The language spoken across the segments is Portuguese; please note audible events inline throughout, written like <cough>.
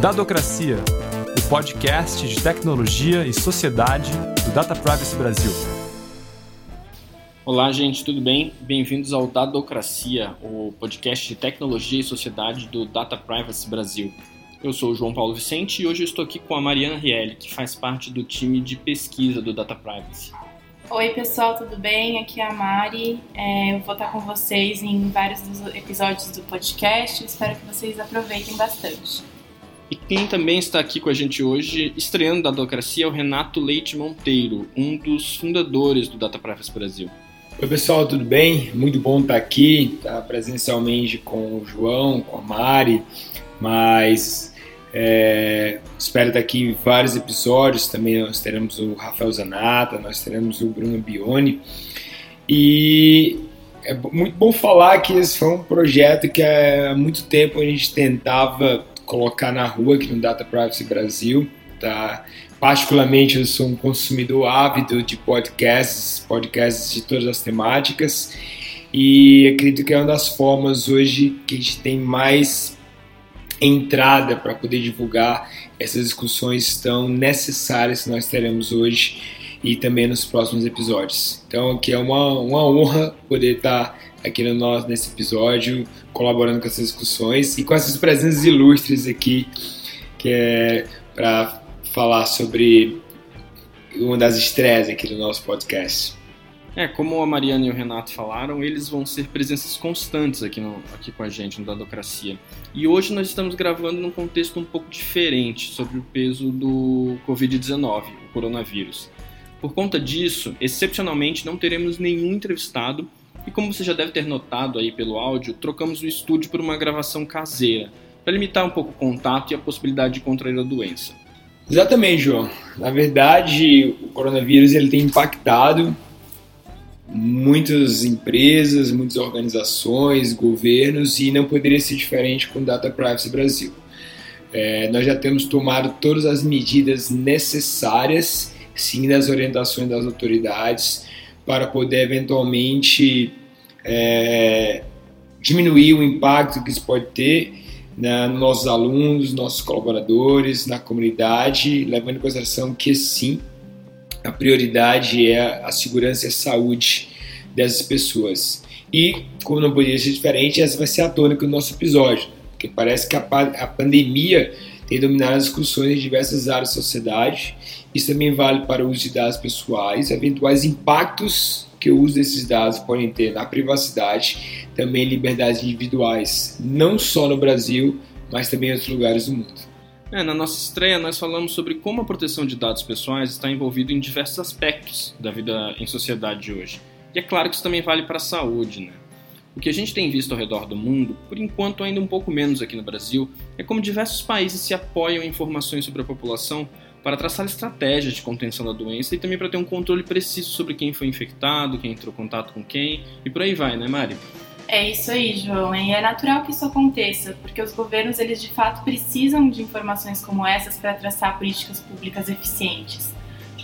Dadocracia, o podcast de tecnologia e sociedade do Data Privacy Brasil. Olá, gente, tudo bem? Bem-vindos ao Dadocracia, o podcast de tecnologia e sociedade do Data Privacy Brasil. Eu sou o João Paulo Vicente e hoje eu estou aqui com a Mariana Rielli, que faz parte do time de pesquisa do Data Privacy. Oi, pessoal, tudo bem? Aqui é a Mari. É, eu vou estar com vocês em vários dos episódios do podcast. Espero que vocês aproveitem bastante. E quem também está aqui com a gente hoje, estreando da Adocracia, é o Renato Leite Monteiro, um dos fundadores do Data Privacy Brasil. Oi pessoal, tudo bem? Muito bom estar aqui, estar presencialmente com o João, com a Mari, mas é, espero estar aqui em vários episódios. Também nós teremos o Rafael Zanata, nós teremos o Bruno Bione. E é muito bom falar que esse foi um projeto que há muito tempo a gente tentava colocar na rua aqui no Data Privacy Brasil. Tá? Particularmente, eu sou um consumidor ávido de podcasts, podcasts de todas as temáticas, e acredito que é uma das formas hoje que a gente tem mais entrada para poder divulgar essas discussões tão necessárias que nós teremos hoje e também nos próximos episódios. Então, aqui é uma, uma honra poder estar aqui no nosso, nesse episódio, colaborando com essas discussões e com essas presenças ilustres aqui, que é para falar sobre uma das estreias aqui do nosso podcast. É, como a Mariana e o Renato falaram, eles vão ser presenças constantes aqui, no, aqui com a gente no Dadocracia. E hoje nós estamos gravando num contexto um pouco diferente sobre o peso do Covid-19, o coronavírus. Por conta disso, excepcionalmente não teremos nenhum entrevistado e como você já deve ter notado aí pelo áudio, trocamos o estúdio por uma gravação caseira, para limitar um pouco o contato e a possibilidade de contrair a doença. Exatamente, João. Na verdade, o coronavírus ele tem impactado muitas empresas, muitas organizações, governos e não poderia ser diferente com Data Privacy Brasil. É, nós já temos tomado todas as medidas necessárias, sim, das orientações das autoridades, para poder eventualmente é, diminuir o impacto que isso pode ter né, nos nossos alunos, nossos colaboradores, na comunidade, levando em consideração que sim, a prioridade é a segurança e a saúde dessas pessoas. E, como não poderia ser diferente, essa vai ser a tônica do nosso episódio, porque parece que a, a pandemia tem dominado as discussões em diversas áreas da sociedade isso também vale para o uso de dados pessoais, eventuais impactos que o uso desses dados podem ter na privacidade, também liberdades individuais, não só no Brasil, mas também em outros lugares do mundo. É, na nossa estreia, nós falamos sobre como a proteção de dados pessoais está envolvida em diversos aspectos da vida em sociedade de hoje. E é claro que isso também vale para a saúde, né? O que a gente tem visto ao redor do mundo, por enquanto ainda um pouco menos aqui no Brasil, é como diversos países se apoiam em informações sobre a população para traçar estratégias de contenção da doença e também para ter um controle preciso sobre quem foi infectado, quem entrou em contato com quem e por aí vai, né, Mari? É isso aí, João. E é natural que isso aconteça, porque os governos eles de fato precisam de informações como essas para traçar políticas públicas eficientes.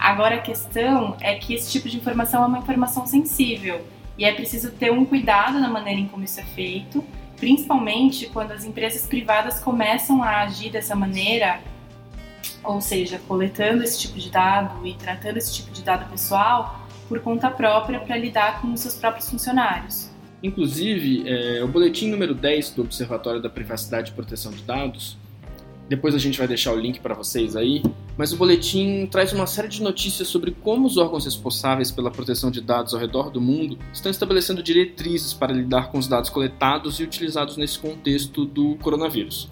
Agora a questão é que esse tipo de informação é uma informação sensível e é preciso ter um cuidado na maneira em como isso é feito, principalmente quando as empresas privadas começam a agir dessa maneira ou seja, coletando esse tipo de dado e tratando esse tipo de dado pessoal por conta própria para lidar com os seus próprios funcionários. Inclusive, é, o boletim número 10 do Observatório da Privacidade e Proteção de Dados, depois a gente vai deixar o link para vocês aí, mas o boletim traz uma série de notícias sobre como os órgãos responsáveis pela proteção de dados ao redor do mundo estão estabelecendo diretrizes para lidar com os dados coletados e utilizados nesse contexto do coronavírus.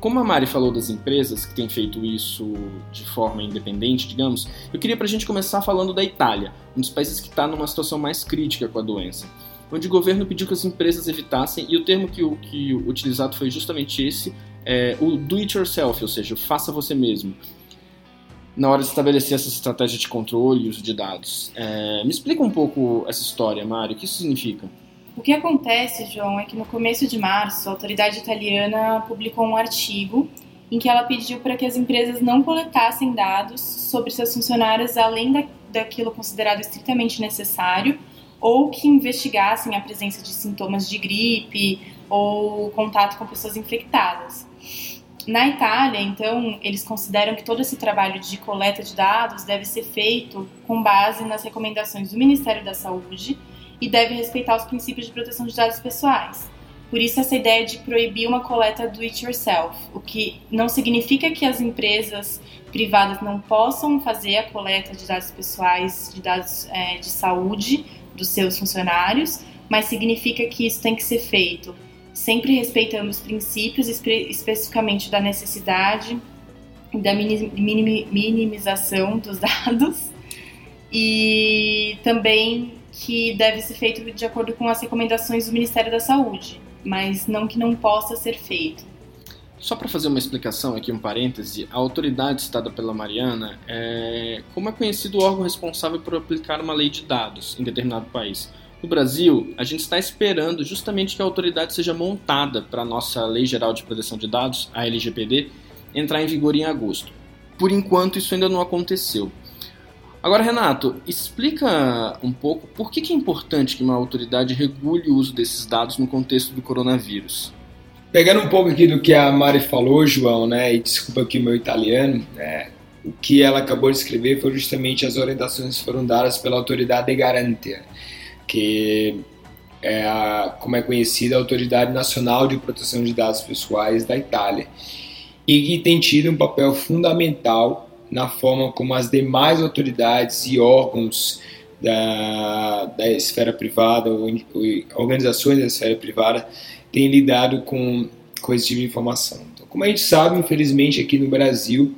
Como a Mari falou das empresas que têm feito isso de forma independente, digamos, eu queria para a gente começar falando da Itália, um dos países que está numa situação mais crítica com a doença, onde o governo pediu que as empresas evitassem, e o termo que, que utilizado foi justamente esse, é, o do it yourself, ou seja, faça você mesmo, na hora de estabelecer essa estratégia de controle e uso de dados. É, me explica um pouco essa história, Mari, o que isso significa? O que acontece, João, é que no começo de março, a autoridade italiana publicou um artigo em que ela pediu para que as empresas não coletassem dados sobre seus funcionários além da, daquilo considerado estritamente necessário ou que investigassem a presença de sintomas de gripe ou contato com pessoas infectadas. Na Itália, então, eles consideram que todo esse trabalho de coleta de dados deve ser feito com base nas recomendações do Ministério da Saúde e deve respeitar os princípios de proteção de dados pessoais. Por isso, essa ideia de proibir uma coleta do it yourself, o que não significa que as empresas privadas não possam fazer a coleta de dados pessoais, de dados é, de saúde dos seus funcionários, mas significa que isso tem que ser feito sempre respeitando os princípios, espe especificamente da necessidade da minimização dos <laughs> dados e também que deve ser feito de acordo com as recomendações do Ministério da Saúde, mas não que não possa ser feito. Só para fazer uma explicação aqui, um parêntese, a autoridade citada pela Mariana é, como é conhecido o órgão responsável por aplicar uma lei de dados em determinado país. No Brasil, a gente está esperando justamente que a autoridade seja montada para a nossa Lei Geral de Proteção de Dados, a LGPD, entrar em vigor em agosto. Por enquanto, isso ainda não aconteceu. Agora, Renato, explica um pouco por que é importante que uma autoridade regule o uso desses dados no contexto do coronavírus. Pegando um pouco aqui do que a Mari falou, João, né, e desculpa aqui o meu italiano, né, o que ela acabou de escrever foi justamente as orientações que foram dadas pela autoridade garante que é a, como é conhecida, a Autoridade Nacional de Proteção de Dados Pessoais da Itália, e que tem tido um papel fundamental na forma como as demais autoridades e órgãos da, da esfera privada, ou, organizações da esfera privada, têm lidado com, com esse tipo de informação. Então, como a gente sabe, infelizmente aqui no Brasil,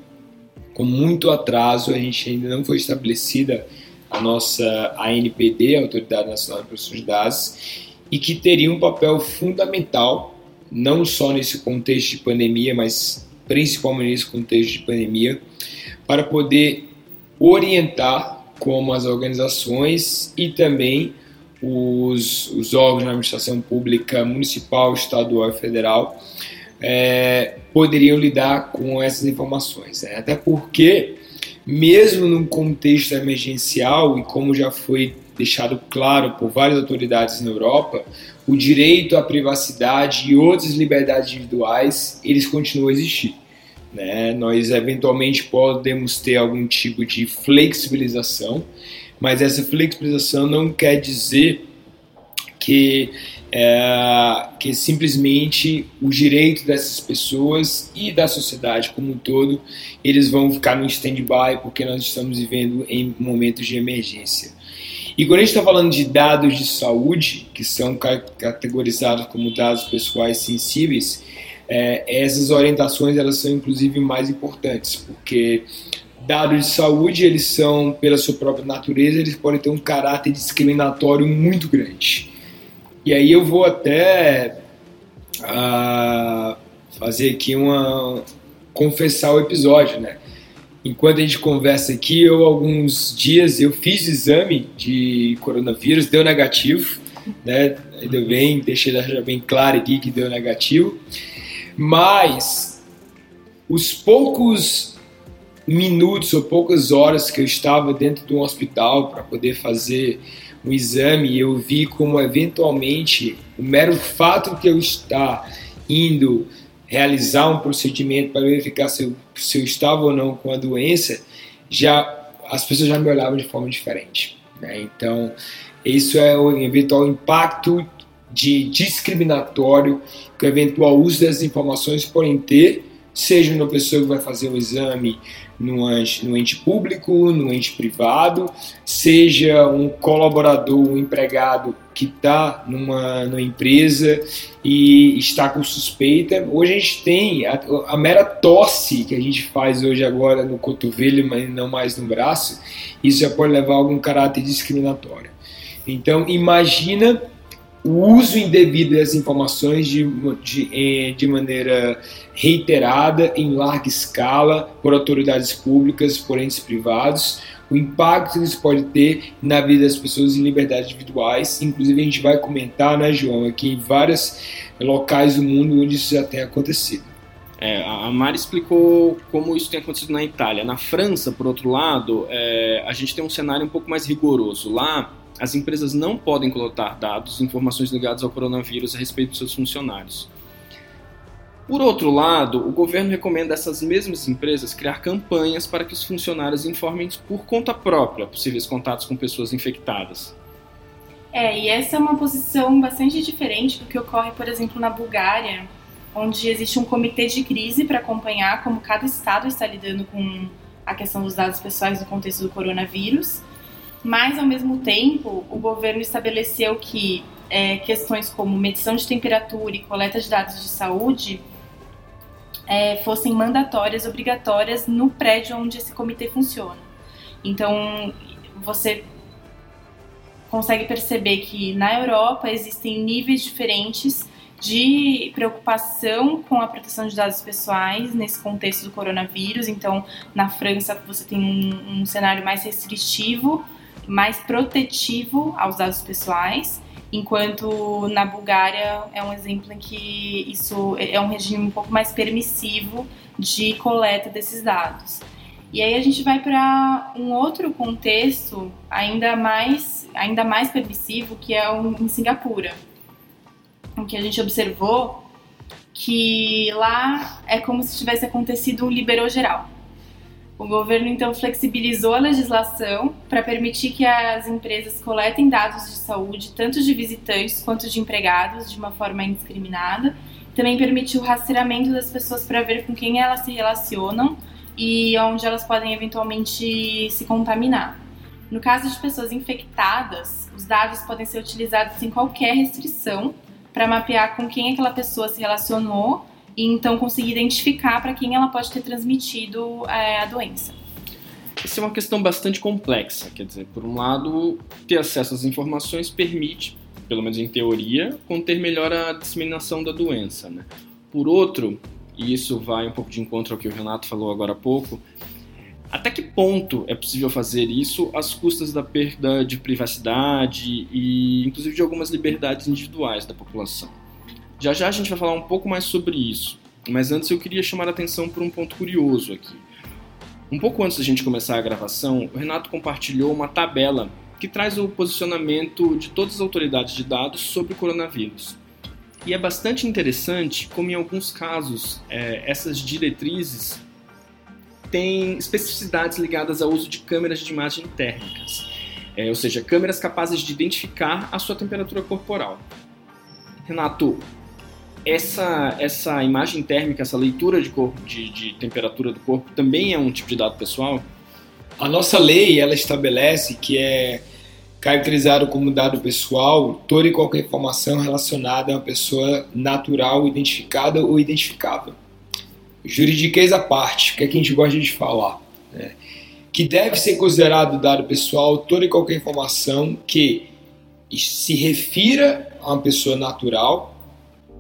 com muito atraso, a gente ainda não foi estabelecida a nossa ANPD, a Autoridade Nacional de Proteção de Dados, e que teria um papel fundamental, não só nesse contexto de pandemia, mas principalmente nesse contexto de pandemia, para poder orientar como as organizações e também os, os órgãos da administração pública municipal, estadual e federal é, poderiam lidar com essas informações. Né? Até porque mesmo num contexto emergencial, e como já foi deixado claro por várias autoridades na Europa, o direito à privacidade e outras liberdades individuais, eles continuam a existir. Né? Nós eventualmente podemos ter algum tipo de flexibilização, mas essa flexibilização não quer dizer que é, que simplesmente o direito dessas pessoas e da sociedade como um todo eles vão ficar no stand-by porque nós estamos vivendo em momentos de emergência. E quando a gente está falando de dados de saúde, que são categorizados como dados pessoais sensíveis, é, essas orientações elas são inclusive mais importantes, porque dados de saúde eles são, pela sua própria natureza, eles podem ter um caráter discriminatório muito grande. E aí eu vou até uh, fazer aqui uma. confessar o episódio, né? Enquanto a gente conversa aqui, eu alguns dias eu fiz exame de coronavírus, deu negativo, né? Ainda bem, deixei já bem claro aqui que deu negativo. Mas os poucos minutos ou poucas horas que eu estava dentro de um hospital para poder fazer um exame eu vi como eventualmente o mero fato que eu estar indo realizar um procedimento para verificar se eu, se eu estava ou não com a doença, já as pessoas já me olhavam de forma diferente. Né? Então, isso é o eventual impacto de discriminatório que o eventual uso dessas informações podem ter, seja uma pessoa que vai fazer um exame no ente, no ente público, no ente privado, seja um colaborador, um empregado que está numa, numa empresa e está com suspeita. Hoje a gente tem a, a, mera tosse que a gente faz hoje agora no cotovelo, mas não mais no braço, isso já pode levar a algum caráter discriminatório. Então imagina o uso indevido dessas informações de, de, eh, de maneira reiterada, em larga escala, por autoridades públicas, por entes privados, o impacto que isso pode ter na vida das pessoas em liberdades individuais. Inclusive, a gente vai comentar, né, João, aqui em vários locais do mundo onde isso já tem acontecido. É, a Mari explicou como isso tem acontecido na Itália. Na França, por outro lado, é, a gente tem um cenário um pouco mais rigoroso. Lá, as empresas não podem coletar dados, informações ligadas ao coronavírus a respeito dos seus funcionários. Por outro lado, o governo recomenda a essas mesmas empresas criar campanhas para que os funcionários informem por conta própria possíveis contatos com pessoas infectadas. É, e essa é uma posição bastante diferente do que ocorre, por exemplo, na Bulgária, onde existe um comitê de crise para acompanhar como cada estado está lidando com a questão dos dados pessoais no contexto do coronavírus. Mas, ao mesmo tempo, o governo estabeleceu que é, questões como medição de temperatura e coleta de dados de saúde é, fossem mandatórias, obrigatórias no prédio onde esse comitê funciona. Então, você consegue perceber que na Europa existem níveis diferentes de preocupação com a proteção de dados pessoais nesse contexto do coronavírus. Então, na França, você tem um, um cenário mais restritivo, mais protetivo aos dados pessoais, enquanto na Bulgária é um exemplo em que isso é um regime um pouco mais permissivo de coleta desses dados. E aí a gente vai para um outro contexto ainda mais, ainda mais permissivo, que é o, em Singapura, em que a gente observou que lá é como se tivesse acontecido um liberou geral. O governo então flexibilizou a legislação para permitir que as empresas coletem dados de saúde, tanto de visitantes quanto de empregados, de uma forma indiscriminada. Também permitiu o rastreamento das pessoas para ver com quem elas se relacionam e onde elas podem eventualmente se contaminar. No caso de pessoas infectadas, os dados podem ser utilizados sem qualquer restrição para mapear com quem aquela pessoa se relacionou e então conseguir identificar para quem ela pode ter transmitido é, a doença. Essa é uma questão bastante complexa, quer dizer, por um lado, ter acesso às informações permite, pelo menos em teoria, conter melhor a disseminação da doença. Né? Por outro, e isso vai um pouco de encontro ao que o Renato falou agora há pouco, até que ponto é possível fazer isso às custas da perda de privacidade e, inclusive, de algumas liberdades individuais da população? Já já a gente vai falar um pouco mais sobre isso, mas antes eu queria chamar a atenção por um ponto curioso aqui. Um pouco antes da gente começar a gravação, o Renato compartilhou uma tabela que traz o posicionamento de todas as autoridades de dados sobre o coronavírus. E é bastante interessante como, em alguns casos, é, essas diretrizes têm especificidades ligadas ao uso de câmeras de imagem térmicas, é, ou seja, câmeras capazes de identificar a sua temperatura corporal. Renato, essa, essa imagem térmica, essa leitura de, corpo, de, de temperatura do corpo, também é um tipo de dado pessoal? A nossa lei ela estabelece que é caracterizado como dado pessoal toda e qualquer informação relacionada a uma pessoa natural, identificada ou identificável. Juridiquês à parte, que é que a gente gosta de falar. Né? Que deve ser considerado dado pessoal toda e qualquer informação que se refira a uma pessoa natural,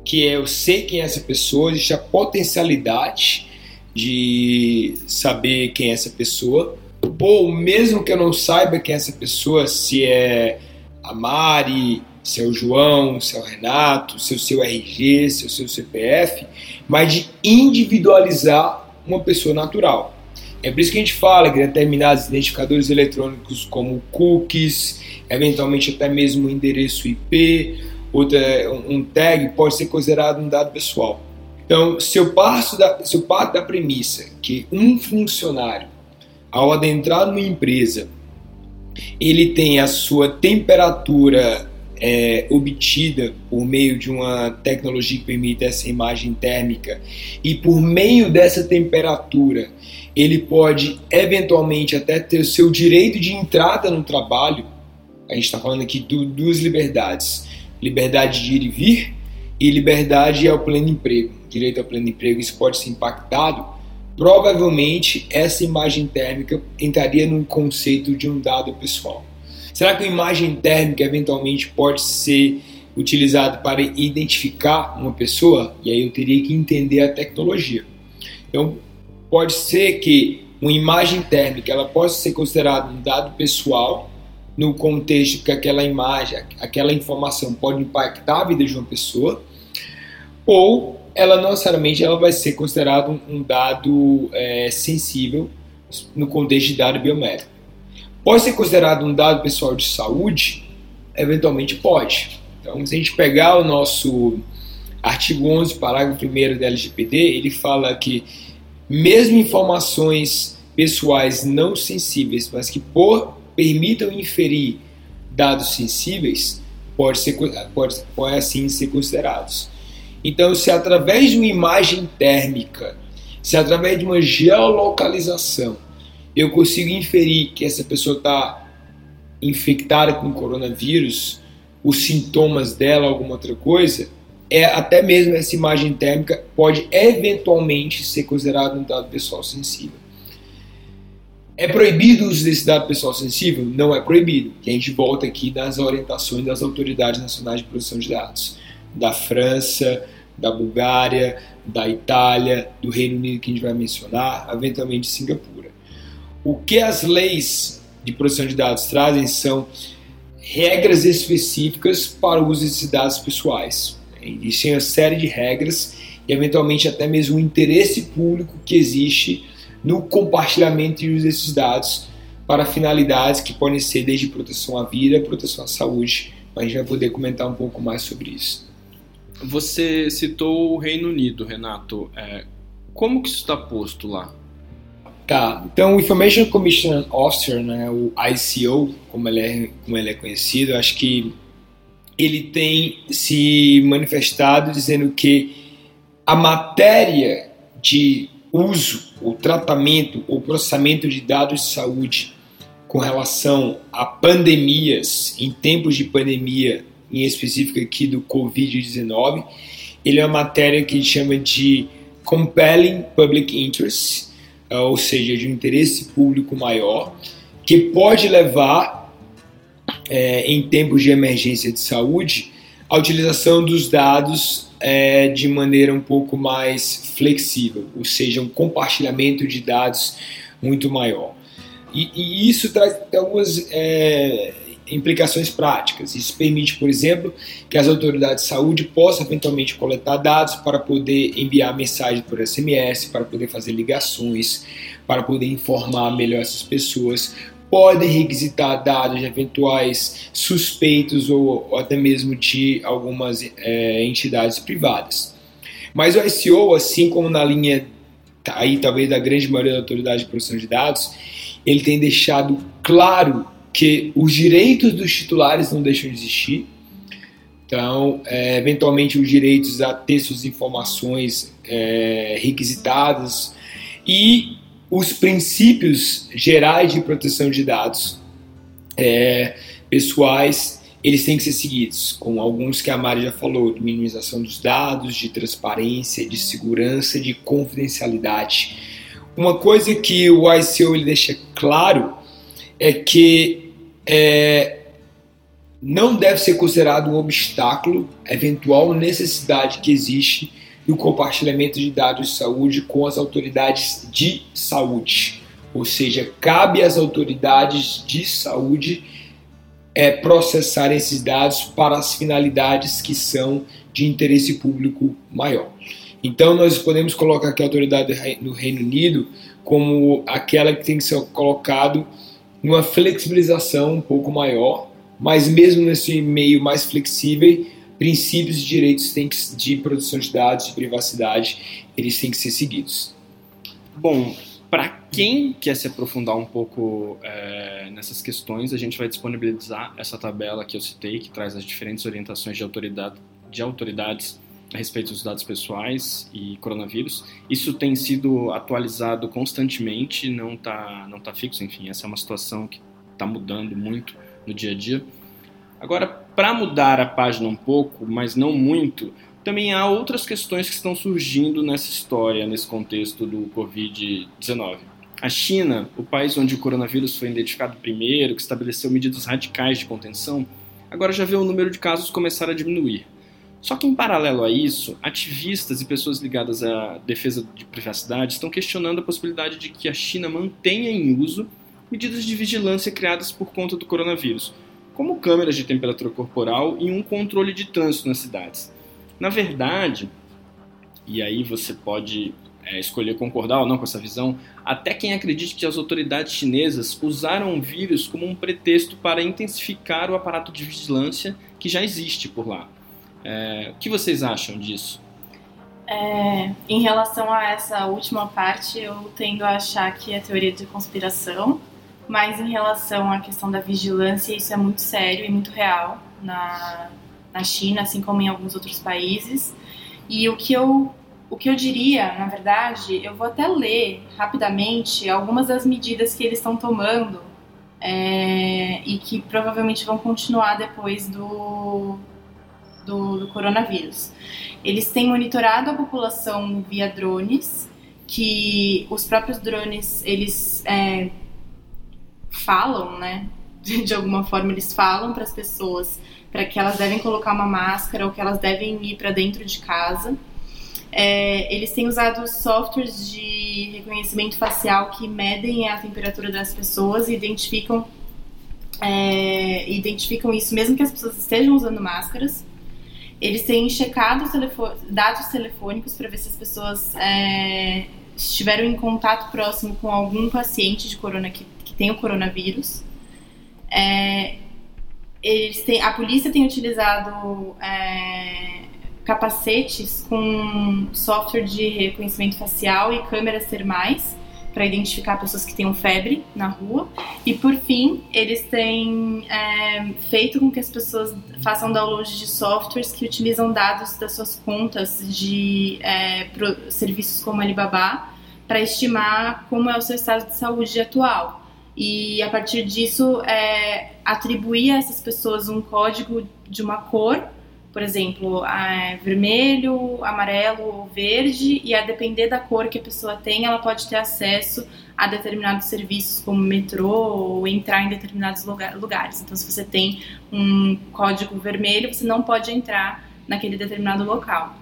que é eu sei quem é essa pessoa, existe a potencialidade de saber quem é essa pessoa, ou mesmo que eu não saiba quem é essa pessoa, se é a Mari, se é o João, se é o Renato, se é o seu RG, se é o seu CPF, mas de individualizar uma pessoa natural. É por isso que a gente fala que determinados identificadores eletrônicos, como cookies, eventualmente até mesmo endereço IP, outra, um tag, pode ser considerado um dado pessoal. Então, se eu, passo da, se eu parto da premissa que um funcionário ao adentrar numa empresa, ele tem a sua temperatura é, obtida por meio de uma tecnologia que permite essa imagem térmica e por meio dessa temperatura ele pode eventualmente até ter o seu direito de entrada no trabalho. A gente está falando aqui de duas liberdades: liberdade de ir e vir e liberdade ao pleno emprego. Direito ao pleno emprego, isso pode ser impactado provavelmente essa imagem térmica entraria num conceito de um dado pessoal. Será que a imagem térmica eventualmente pode ser utilizada para identificar uma pessoa? E aí eu teria que entender a tecnologia. Então, pode ser que uma imagem térmica ela possa ser considerada um dado pessoal no contexto que aquela imagem, aquela informação pode impactar a vida de uma pessoa, ou ela não necessariamente ela vai ser considerada um, dado é, sensível no contexto de dado biométrico. Pode ser considerado um dado pessoal de saúde? Eventualmente pode. Então, se a gente pegar o nosso artigo 11, parágrafo 1 da LGPD, ele fala que mesmo informações pessoais não sensíveis, mas que por, permitam inferir dados sensíveis, pode, ser, pode, pode assim ser considerados. Então, se através de uma imagem térmica, se através de uma geolocalização, eu consigo inferir que essa pessoa está infectada com coronavírus, os sintomas dela, alguma outra coisa, é até mesmo essa imagem térmica pode eventualmente ser considerado um dado pessoal sensível. É proibido o uso desse dado pessoal sensível? Não é proibido. E a gente volta aqui nas orientações das autoridades nacionais de proteção de dados, da França, da Bulgária, da Itália, do Reino Unido que a gente vai mencionar, eventualmente Singapura. O que as leis de proteção de dados trazem são regras específicas para o uso desses dados pessoais. Existem uma série de regras e, eventualmente, até mesmo o interesse público que existe no compartilhamento e uso desses dados para finalidades que podem ser desde proteção à vida, proteção à saúde. Mas a gente vai poder comentar um pouco mais sobre isso. Você citou o Reino Unido, Renato. É, como que isso está posto lá? Tá, então o Information Commission Officer, né, o ICO, como ele é, como ele é conhecido, acho que ele tem se manifestado dizendo que a matéria de uso, o tratamento, o processamento de dados de saúde com relação a pandemias, em tempos de pandemia, em específico aqui do Covid-19, ele é uma matéria que chama de compelling public interest, ou seja, de um interesse público maior, que pode levar, é, em tempos de emergência de saúde, a utilização dos dados é, de maneira um pouco mais flexível, ou seja, um compartilhamento de dados muito maior. E, e isso traz algumas é, implicações práticas. Isso permite, por exemplo, que as autoridades de saúde possam eventualmente coletar dados para poder enviar mensagem por SMS, para poder fazer ligações, para poder informar melhor essas pessoas. Podem requisitar dados de eventuais suspeitos ou, ou até mesmo de algumas é, entidades privadas. Mas o SEO, assim como na linha aí talvez da grande maioria da autoridade de proteção de dados, ele tem deixado claro que os direitos dos titulares não deixam de existir. Então, é, eventualmente, os direitos a ter suas informações é, requisitadas e os princípios gerais de proteção de dados é, pessoais, eles têm que ser seguidos, com alguns que a Mari já falou, de minimização dos dados, de transparência, de segurança, de confidencialidade. Uma coisa que o ICO ele deixa claro é que é, não deve ser considerado um obstáculo eventual necessidade que existe no compartilhamento de dados de saúde com as autoridades de saúde. Ou seja, cabe às autoridades de saúde é, processar esses dados para as finalidades que são de interesse público maior. Então, nós podemos colocar aqui a autoridade do Reino Unido como aquela que tem que ser colocado numa flexibilização um pouco maior, mas mesmo nesse meio mais flexível, princípios e direitos têm que, de produção de dados, de privacidade, eles têm que ser seguidos. Bom, para quem quer se aprofundar um pouco é, nessas questões, a gente vai disponibilizar essa tabela que eu citei, que traz as diferentes orientações de, autoridade, de autoridades a respeito dos dados pessoais e coronavírus. Isso tem sido atualizado constantemente, não está não tá fixo, enfim, essa é uma situação que está mudando muito no dia a dia. Agora, para mudar a página um pouco, mas não muito, também há outras questões que estão surgindo nessa história, nesse contexto do Covid-19. A China, o país onde o coronavírus foi identificado primeiro, que estabeleceu medidas radicais de contenção, agora já vê o número de casos começar a diminuir. Só que, em paralelo a isso, ativistas e pessoas ligadas à defesa de privacidade estão questionando a possibilidade de que a China mantenha em uso medidas de vigilância criadas por conta do coronavírus, como câmeras de temperatura corporal e um controle de trânsito nas cidades. Na verdade, e aí você pode é, escolher concordar ou não com essa visão, até quem acredite que as autoridades chinesas usaram o vírus como um pretexto para intensificar o aparato de vigilância que já existe por lá. É, o que vocês acham disso? É, em relação a essa última parte, eu tendo a achar que é teoria de conspiração, mas em relação à questão da vigilância, isso é muito sério e muito real na, na China, assim como em alguns outros países. E o que eu o que eu diria, na verdade, eu vou até ler rapidamente algumas das medidas que eles estão tomando é, e que provavelmente vão continuar depois do, do, do, coronavírus. Eles têm monitorado a população via drones, que os próprios drones eles é, falam, né? De alguma forma eles falam para as pessoas para que elas devem colocar uma máscara ou que elas devem ir para dentro de casa. É, eles têm usado softwares de reconhecimento facial que medem a temperatura das pessoas e identificam, é, identificam isso mesmo que as pessoas estejam usando máscaras. Eles têm checado dados telefônicos para ver se as pessoas é, estiveram em contato próximo com algum paciente de corona que tem o coronavírus. É, eles têm, a polícia tem utilizado é, capacetes com software de reconhecimento facial e câmeras termais para identificar pessoas que tenham febre na rua. E por fim, eles têm é, feito com que as pessoas façam download de softwares que utilizam dados das suas contas de é, serviços como Alibaba para estimar como é o seu estado de saúde atual. E a partir disso, é, atribuir a essas pessoas um código de uma cor por exemplo, é vermelho, amarelo ou verde, e a depender da cor que a pessoa tem, ela pode ter acesso a determinados serviços como metrô ou entrar em determinados lugares. Então, se você tem um código vermelho, você não pode entrar naquele determinado local.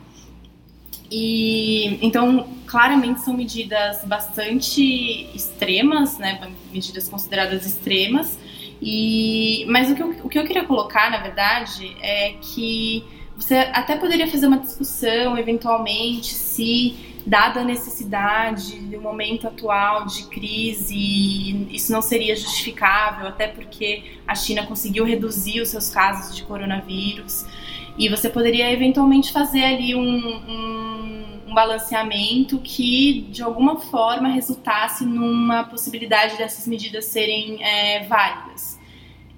E então, claramente são medidas bastante extremas, né, medidas consideradas extremas, e, mas o que, eu, o que eu queria colocar, na verdade, é que você até poderia fazer uma discussão, eventualmente, se, dada a necessidade do momento atual de crise, isso não seria justificável, até porque a China conseguiu reduzir os seus casos de coronavírus. E você poderia eventualmente fazer ali um, um, um, balanceamento que de alguma forma resultasse numa possibilidade dessas medidas serem é, válidas,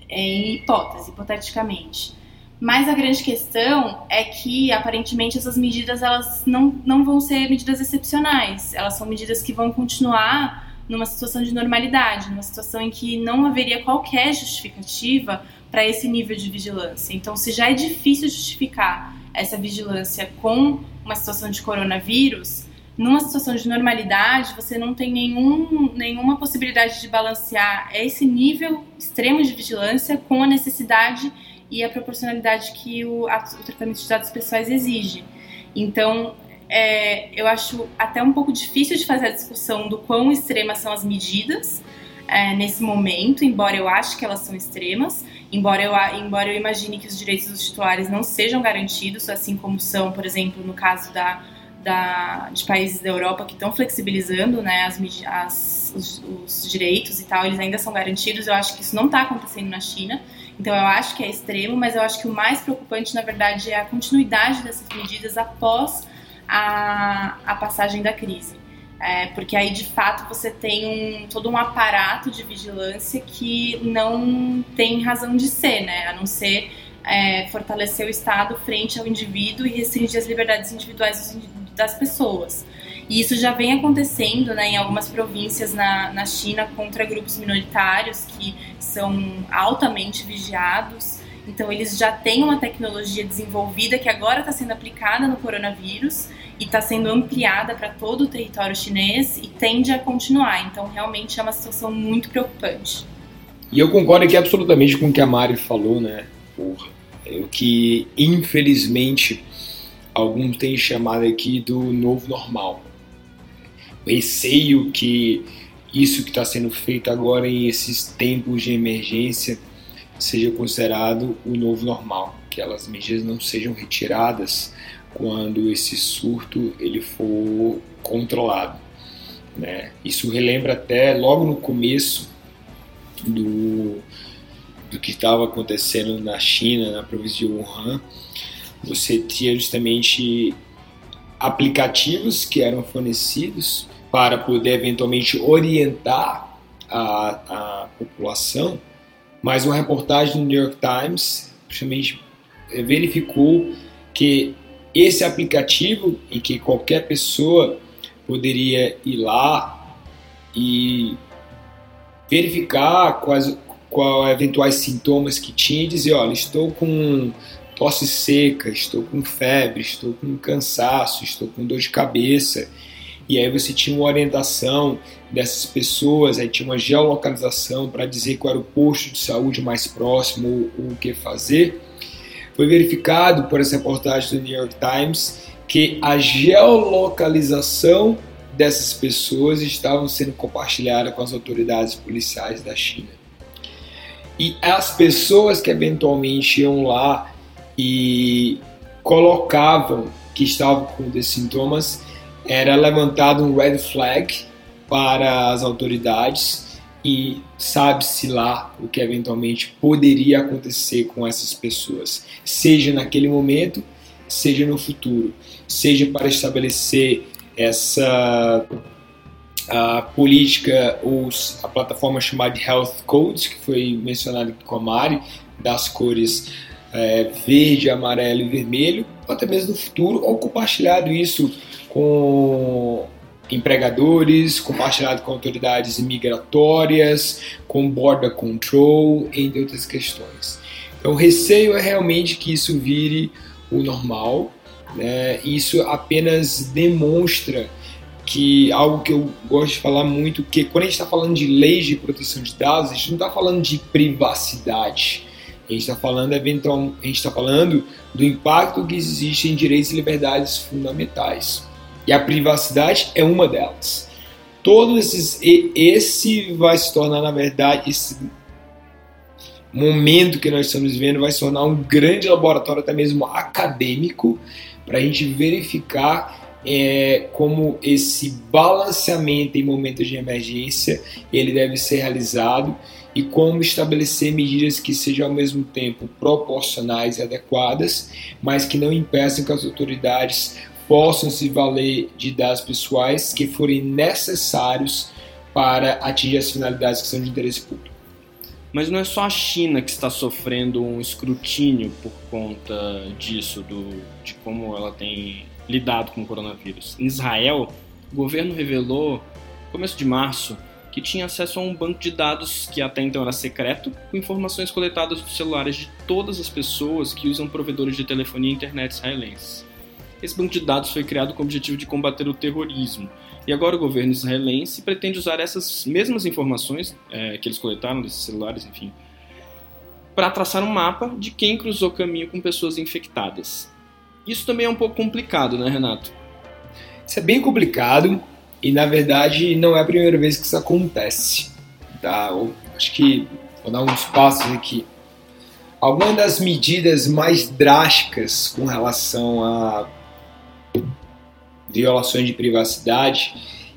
é, em hipótese, hipoteticamente. Mas a grande questão é que aparentemente essas medidas elas não, não vão ser medidas excepcionais, elas são medidas que vão continuar numa situação de normalidade, numa situação em que não haveria qualquer justificativa para esse nível de vigilância. Então, se já é difícil justificar essa vigilância com uma situação de coronavírus, numa situação de normalidade, você não tem nenhum, nenhuma possibilidade de balancear esse nível extremo de vigilância com a necessidade e a proporcionalidade que o, o tratamento de dados pessoais exige. Então, é, eu acho até um pouco difícil de fazer a discussão do quão extremas são as medidas é, nesse momento, embora eu ache que elas são extremas, embora eu, embora eu imagine que os direitos dos titulares não sejam garantidos, assim como são, por exemplo, no caso da, da, de países da Europa que estão flexibilizando né, as, as, os, os, direitos e tal, eles ainda são garantidos. Eu acho que isso não está acontecendo na China. Então eu acho que é extremo, mas eu acho que o mais preocupante, na verdade, é a continuidade dessas medidas após a, a passagem da crise. É, porque aí de fato você tem um, todo um aparato de vigilância que não tem razão de ser, né? A não ser é, fortalecer o Estado frente ao indivíduo e restringir as liberdades individuais das pessoas. E isso já vem acontecendo né, em algumas províncias na, na China contra grupos minoritários que são altamente vigiados então, eles já têm uma tecnologia desenvolvida que agora está sendo aplicada no coronavírus e está sendo ampliada para todo o território chinês e tende a continuar. Então, realmente é uma situação muito preocupante. E eu concordo aqui absolutamente com o que a Mari falou, né? Porra, é o que infelizmente alguns têm chamado aqui do novo normal. Receio que isso que está sendo feito agora em esses tempos de emergência seja considerado o novo normal, que elas medidas não sejam retiradas quando esse surto ele for controlado. Né? Isso relembra até logo no começo do, do que estava acontecendo na China, na província de Wuhan, você tinha justamente aplicativos que eram fornecidos para poder eventualmente orientar a, a população, mas uma reportagem do New York Times justamente verificou que esse aplicativo em que qualquer pessoa poderia ir lá e verificar quais, quais eventuais sintomas que tinha e dizer, olha, estou com tosse seca, estou com febre, estou com cansaço, estou com dor de cabeça. E aí você tinha uma orientação dessas pessoas, aí tinha uma geolocalização para dizer qual era o posto de saúde mais próximo, o que fazer. Foi verificado por essa reportagem do New York Times que a geolocalização dessas pessoas estavam sendo compartilhada com as autoridades policiais da China. E as pessoas que eventualmente iam lá e colocavam que estavam com esses sintomas, era levantado um red flag para as autoridades e sabe-se lá o que eventualmente poderia acontecer com essas pessoas, seja naquele momento, seja no futuro, seja para estabelecer essa a política, os, a plataforma chamada de Health Codes, que foi mencionada com a Mari, das cores é, verde, amarelo e vermelho, ou até mesmo no futuro, ou compartilhado isso com empregadores, compartilhado com autoridades migratórias, com border control, entre outras questões. Então, o receio é realmente que isso vire o normal. Né? Isso apenas demonstra que algo que eu gosto de falar muito, que quando a gente está falando de leis de proteção de dados, a gente não está falando de privacidade. A gente está falando, eventual, a gente está falando do impacto que existe em direitos e liberdades fundamentais. E a privacidade é uma delas. Todos esses, esse vai se tornar, na verdade, esse momento que nós estamos vivendo vai se tornar um grande laboratório, até mesmo acadêmico, para a gente verificar é, como esse balanceamento em momentos de emergência ele deve ser realizado e como estabelecer medidas que sejam ao mesmo tempo proporcionais e adequadas, mas que não impeçam que as autoridades possam se valer de dados pessoais que forem necessários para atingir as finalidades que são de interesse público. Mas não é só a China que está sofrendo um escrutínio por conta disso, do, de como ela tem lidado com o coronavírus. Em Israel, o governo revelou, começo de março, que tinha acesso a um banco de dados que até então era secreto, com informações coletadas dos celulares de todas as pessoas que usam provedores de telefonia e internet israelenses. Esse banco de dados foi criado com o objetivo de combater o terrorismo. E agora o governo israelense pretende usar essas mesmas informações é, que eles coletaram desses celulares, enfim, para traçar um mapa de quem cruzou caminho com pessoas infectadas. Isso também é um pouco complicado, né, Renato? Isso é bem complicado e, na verdade, não é a primeira vez que isso acontece. Tá? Eu acho que vou dar uns passos aqui. Algumas das medidas mais drásticas com relação a violações de privacidade,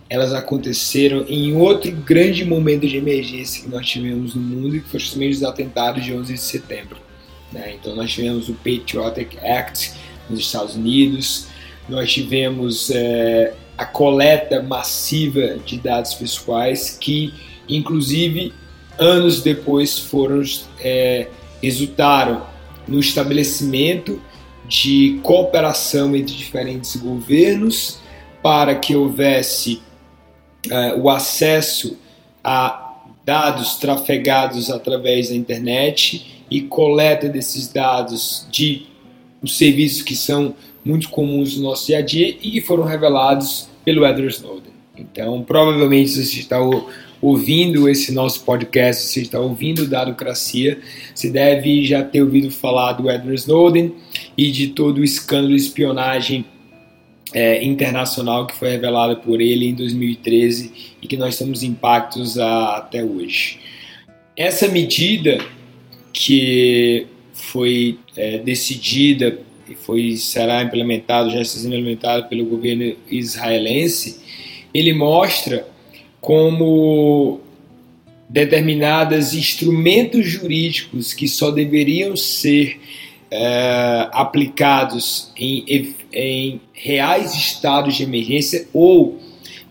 elas aconteceram em outro grande momento de emergência que nós tivemos no mundo, que foi justamente os atentados de 11 de setembro. Né? Então nós tivemos o Patriotic Act nos Estados Unidos, nós tivemos é, a coleta massiva de dados pessoais que, inclusive, anos depois foram é, resultaram no estabelecimento de cooperação entre diferentes governos para que houvesse uh, o acesso a dados trafegados através da internet e coleta desses dados de os serviços que são muito comuns no nosso dia a dia e que foram revelados pelo Edward Snowden. Então, provavelmente você está ouvindo esse nosso podcast, você está ouvindo Dadocracia, você deve já ter ouvido falar do Edward Snowden e de todo o escândalo de espionagem é, internacional que foi revelado por ele em 2013 e que nós temos impactos a, até hoje. Essa medida que foi é, decidida e foi será implementada, já está sendo implementada pelo governo israelense, ele mostra como determinados instrumentos jurídicos que só deveriam ser é, aplicados em, em reais estados de emergência ou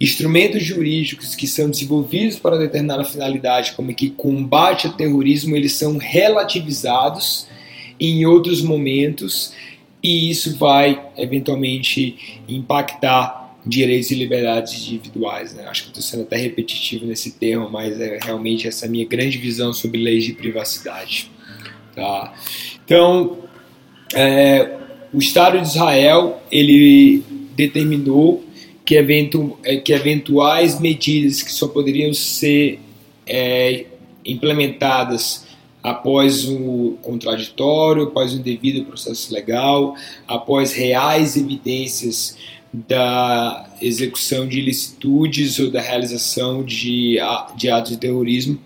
instrumentos jurídicos que são desenvolvidos para determinada finalidade, como que combate ao terrorismo, eles são relativizados em outros momentos e isso vai eventualmente impactar direitos e liberdades individuais. Né? Acho que estou sendo até repetitivo nesse termo, mas é realmente essa minha grande visão sobre leis de privacidade. Tá? Então, é, o Estado de Israel ele determinou que, eventu, é, que eventuais medidas que só poderiam ser é, implementadas após o contraditório, após o devido processo legal, após reais evidências da execução de ilicitudes ou da realização de, de atos de terrorismo,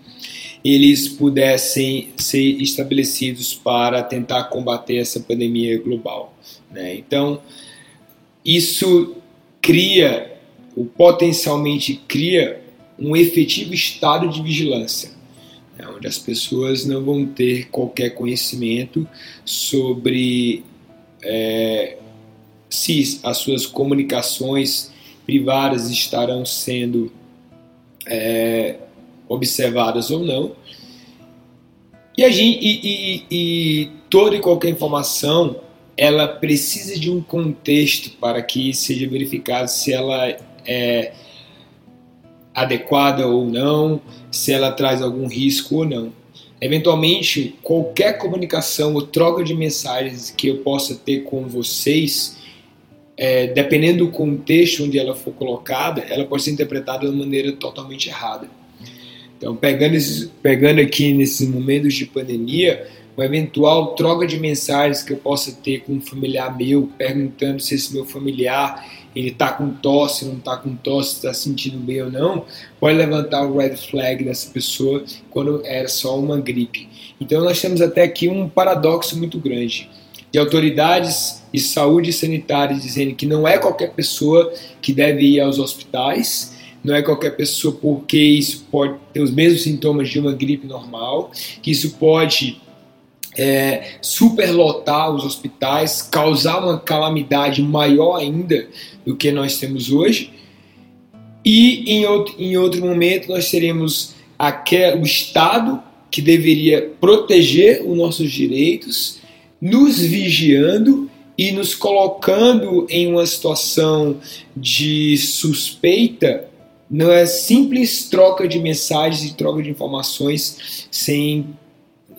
eles pudessem ser estabelecidos para tentar combater essa pandemia global. Né? Então, isso cria, ou potencialmente cria, um efetivo estado de vigilância, né? onde as pessoas não vão ter qualquer conhecimento sobre é, se as suas comunicações privadas estarão sendo é, observadas ou não. E, a gente, e, e, e toda e qualquer informação ela precisa de um contexto para que seja verificado se ela é adequada ou não, se ela traz algum risco ou não. Eventualmente, qualquer comunicação ou troca de mensagens que eu possa ter com vocês é, dependendo do contexto onde ela for colocada, ela pode ser interpretada de uma maneira totalmente errada. Então, pegando, esses, pegando aqui nesses momentos de pandemia, uma eventual troca de mensagens que eu possa ter com um familiar meu, perguntando se esse meu familiar ele está com tosse, não está com tosse, está sentindo bem ou não, pode levantar o red flag dessa pessoa quando era só uma gripe. Então nós temos até aqui um paradoxo muito grande de autoridades de saúde sanitária dizendo que não é qualquer pessoa que deve ir aos hospitais, não é qualquer pessoa porque isso pode ter os mesmos sintomas de uma gripe normal, que isso pode é, superlotar os hospitais, causar uma calamidade maior ainda do que nós temos hoje. E em outro, em outro momento nós teremos aquele, o Estado que deveria proteger os nossos direitos, nos vigiando e nos colocando em uma situação de suspeita, não é simples troca de mensagens e troca de informações sem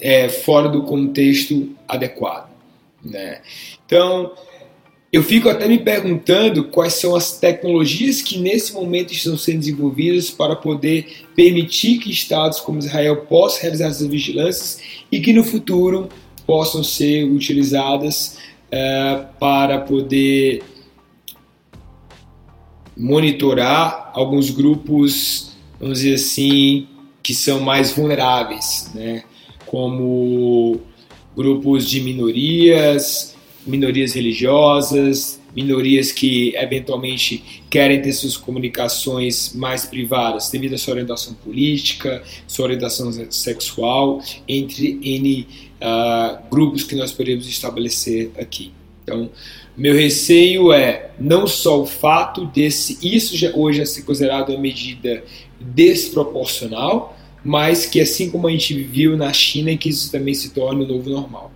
é, fora do contexto adequado. Né? Então, eu fico até me perguntando quais são as tecnologias que nesse momento estão sendo desenvolvidas para poder permitir que estados como Israel possam realizar essas vigilâncias e que no futuro possam ser utilizadas é, para poder monitorar alguns grupos, vamos dizer assim, que são mais vulneráveis, né? como grupos de minorias, minorias religiosas, minorias que eventualmente querem ter suas comunicações mais privadas devido à sua orientação política, sua orientação sexual, entre N uh, grupos que nós podemos estabelecer aqui. Então, meu receio é não só o fato desse isso já, hoje é ser considerado uma medida desproporcional, mas que assim como a gente viu na China, que isso também se torne o novo normal.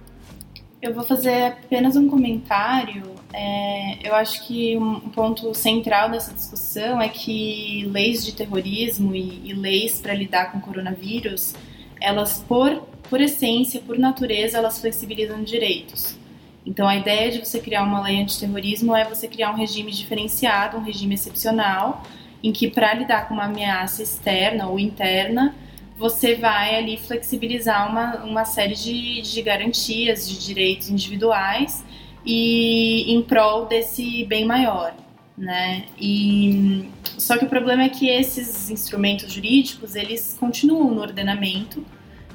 Eu vou fazer apenas um comentário. É, eu acho que um ponto central dessa discussão é que leis de terrorismo e, e leis para lidar com o coronavírus, elas por, por essência, por natureza, elas flexibilizam direitos. Então a ideia de você criar uma lei antiterrorismo é você criar um regime diferenciado, um regime excepcional, em que para lidar com uma ameaça externa ou interna, você vai ali flexibilizar uma, uma série de, de garantias, de direitos individuais e em prol desse bem maior, né? E só que o problema é que esses instrumentos jurídicos eles continuam no ordenamento,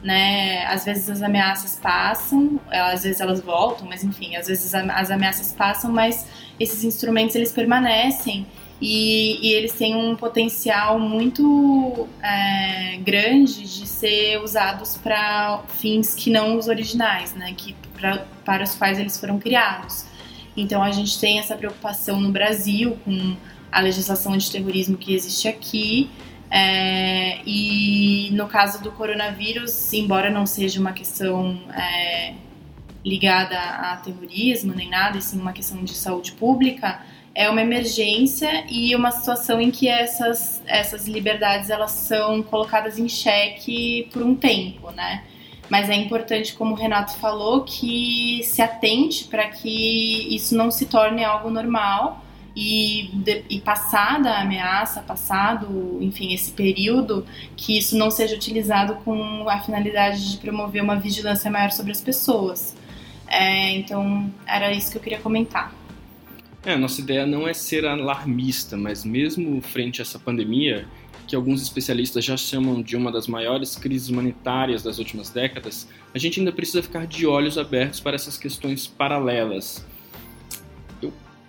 né? Às vezes as ameaças passam, às vezes elas voltam, mas enfim, às vezes as ameaças passam, mas esses instrumentos eles permanecem e, e, eles têm um potencial muito é, grande de ser usados para fins que não os originais, né? Que pra, para os quais eles foram criados. Então a gente tem essa preocupação no Brasil com a legislação antiterrorismo que existe aqui. É, e no caso do coronavírus, embora não seja uma questão é, ligada a terrorismo nem nada, e sim uma questão de saúde pública, é uma emergência e uma situação em que essas, essas liberdades elas são colocadas em xeque por um tempo, né? Mas é importante, como o Renato falou, que se atente para que isso não se torne algo normal e, de, e passada a ameaça, passado, enfim, esse período, que isso não seja utilizado com a finalidade de promover uma vigilância maior sobre as pessoas. É, então, era isso que eu queria comentar. É, nossa ideia não é ser alarmista, mas mesmo frente a essa pandemia, que alguns especialistas já chamam de uma das maiores crises humanitárias das últimas décadas, a gente ainda precisa ficar de olhos abertos para essas questões paralelas.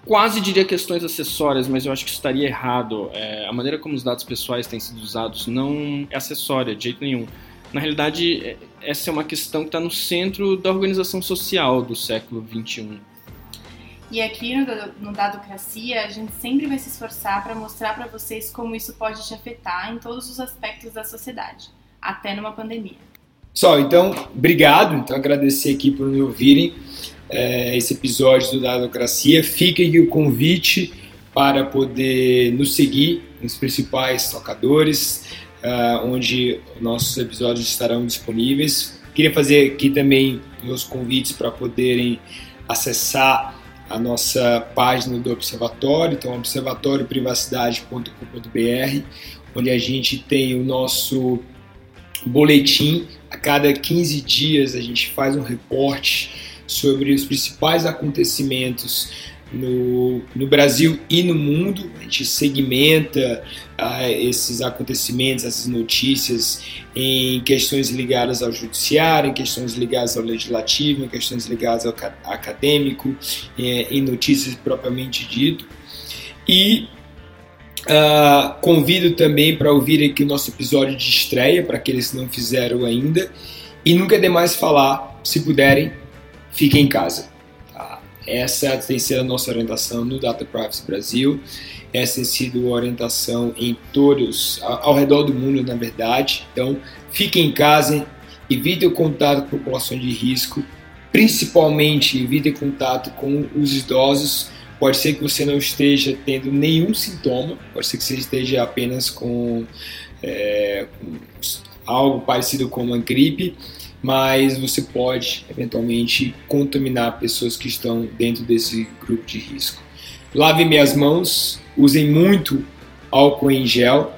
Quase diria questões acessórias, mas eu acho que isso estaria errado. É, a maneira como os dados pessoais têm sido usados não é acessória de jeito nenhum. Na realidade, é, essa é uma questão que está no centro da organização social do século XXI. E aqui no, no Dadocracia, a gente sempre vai se esforçar para mostrar para vocês como isso pode te afetar em todos os aspectos da sociedade, até numa pandemia. Pessoal, então, obrigado. Então, agradecer aqui por me ouvirem é, esse episódio do Dadocracia. Fica aqui o convite para poder nos seguir nos principais tocadores, uh, onde nossos episódios estarão disponíveis. Queria fazer aqui também meus convites para poderem acessar a nossa página do Observatório, então observatórioprivacidade.com.br, onde a gente tem o nosso boletim. A cada 15 dias a gente faz um reporte sobre os principais acontecimentos no, no Brasil e no mundo. A gente segmenta ah, esses acontecimentos, essas notícias em questões ligadas ao judiciário, em questões ligadas ao legislativo, em questões ligadas ao acadêmico, eh, em notícias propriamente dito. E ah, convido também para ouvir aqui o nosso episódio de estreia, para aqueles que não fizeram ainda. E nunca é demais falar, se puderem, fiquem em casa. Essa tem sido a nossa orientação no Data Privacy Brasil. Essa tem sido a orientação em todos, ao redor do mundo, na verdade. Então, fiquem em casa, evitem o contato com a população de risco, principalmente evitem contato com os idosos. Pode ser que você não esteja tendo nenhum sintoma, pode ser que você esteja apenas com, é, com algo parecido com uma gripe mas você pode eventualmente contaminar pessoas que estão dentro desse grupo de risco. Lavem as mãos, usem muito álcool em gel,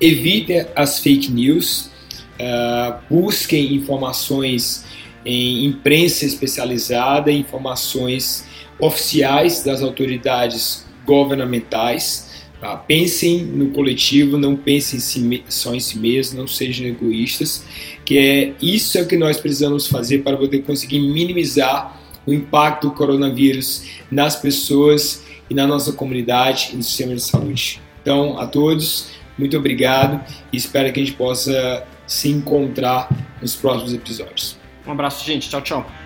evitem as fake news, uh, busquem informações em imprensa especializada, informações oficiais das autoridades governamentais Tá? Pensem no coletivo, não pensem em si, só em si mesmos, não sejam egoístas, que é isso é o que nós precisamos fazer para poder conseguir minimizar o impacto do coronavírus nas pessoas e na nossa comunidade e no sistema de saúde. Então, a todos, muito obrigado e espero que a gente possa se encontrar nos próximos episódios. Um abraço, gente. Tchau, tchau.